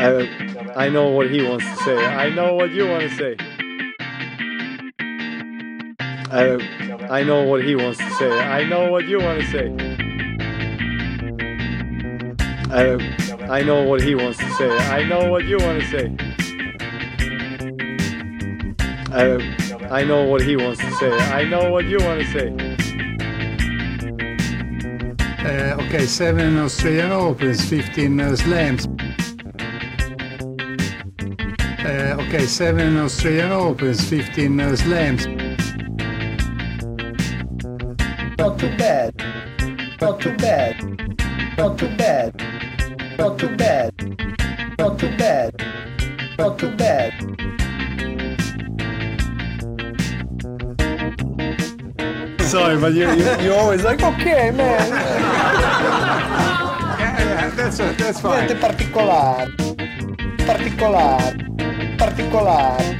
I, I know what he wants to say. I know what you want to say. I, I know what he wants to say. I know what you want to say. I, I know what he wants to say. I know what you want to say. I, I know what he wants to say. I know what you want to say. Uh, okay, seven Australian Opens, 15 uh, slams. Uh, okay, seven Australian Opens, 15 uh, slams. Not too bad. Not too bad. Not too bad. Not too bad. Not too bad. Not too bad. Sorry, but you, you, you're always like, Ok, man. Yeah, yeah, that's, that's fine. Niente particolare. Particolare. Particolare.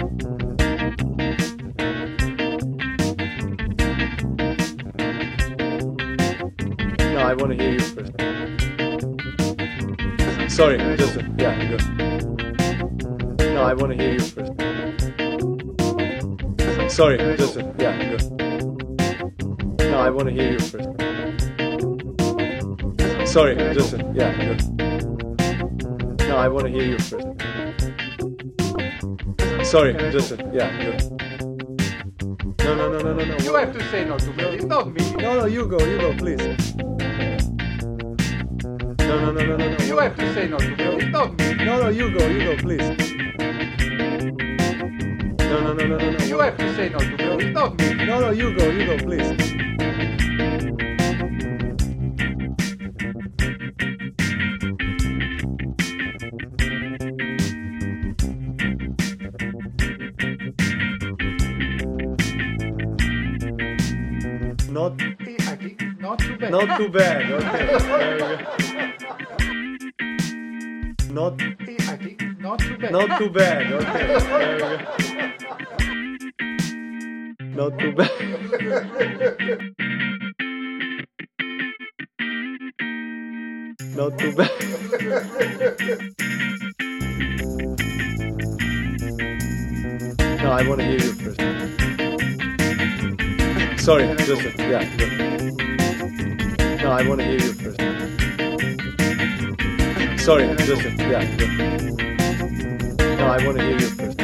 no, I want to hear you first. Sorry, just, yeah, good. No, I want to hear you first. Sorry, just, yeah, good. No, I want to hear you first. Sorry, just, yeah, good. No, I want to hear you first. Sorry, just, yeah, good. No, no, no, no, no, no. You have to say no to me, it's not me. No, no, you go, you go, please. No, no, no, no, no, no. You have to say no to me, it's not me. No, no, you go, you go, please. No, no, no, no, no, no. You have to say no to me, it's not me. No, no, you go, you go, please. Not, I think not too bad. not too bad. Okay. There we go. Not, I think not too bad. not too bad. Okay. There we go. Not too bad. Not too bad. No, I want to hear you first. Sorry, just yeah. No, I want to hear you first. Sorry, just yeah. No, I want to hear you first.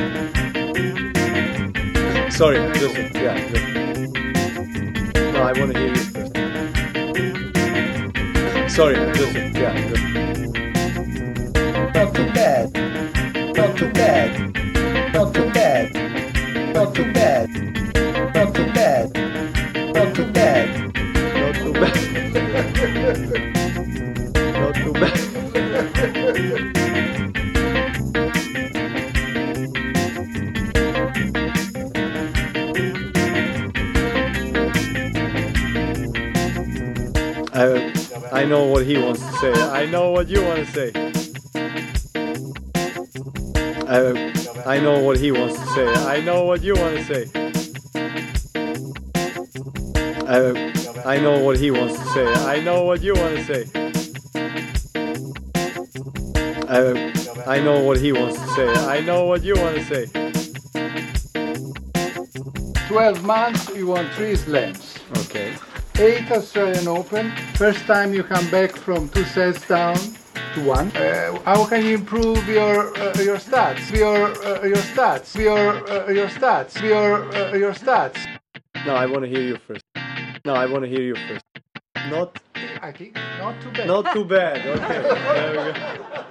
Sorry, just yeah. No, I want to hear you first. Sorry, just yeah. Not too bad. Not too bad. Not too bad. Not too bad. Not too bad. I, I know what he wants to say. I know what you want to say. I, I know what he wants to say. I know what you want to say. I, I know what he wants to say. I know what you want to say. I, I know what he wants to say. I know what you want to say. 12 months, you won three slams. Okay. Eight Australian Open. First time you come back from two sets down to one. Uh, how can you improve your uh, your stats? Your uh, your stats. Your uh, your stats. Your uh, your stats. No, I want to hear you first. No, I want to hear you first. Not, I think not too bad. not too bad. Okay. There we go.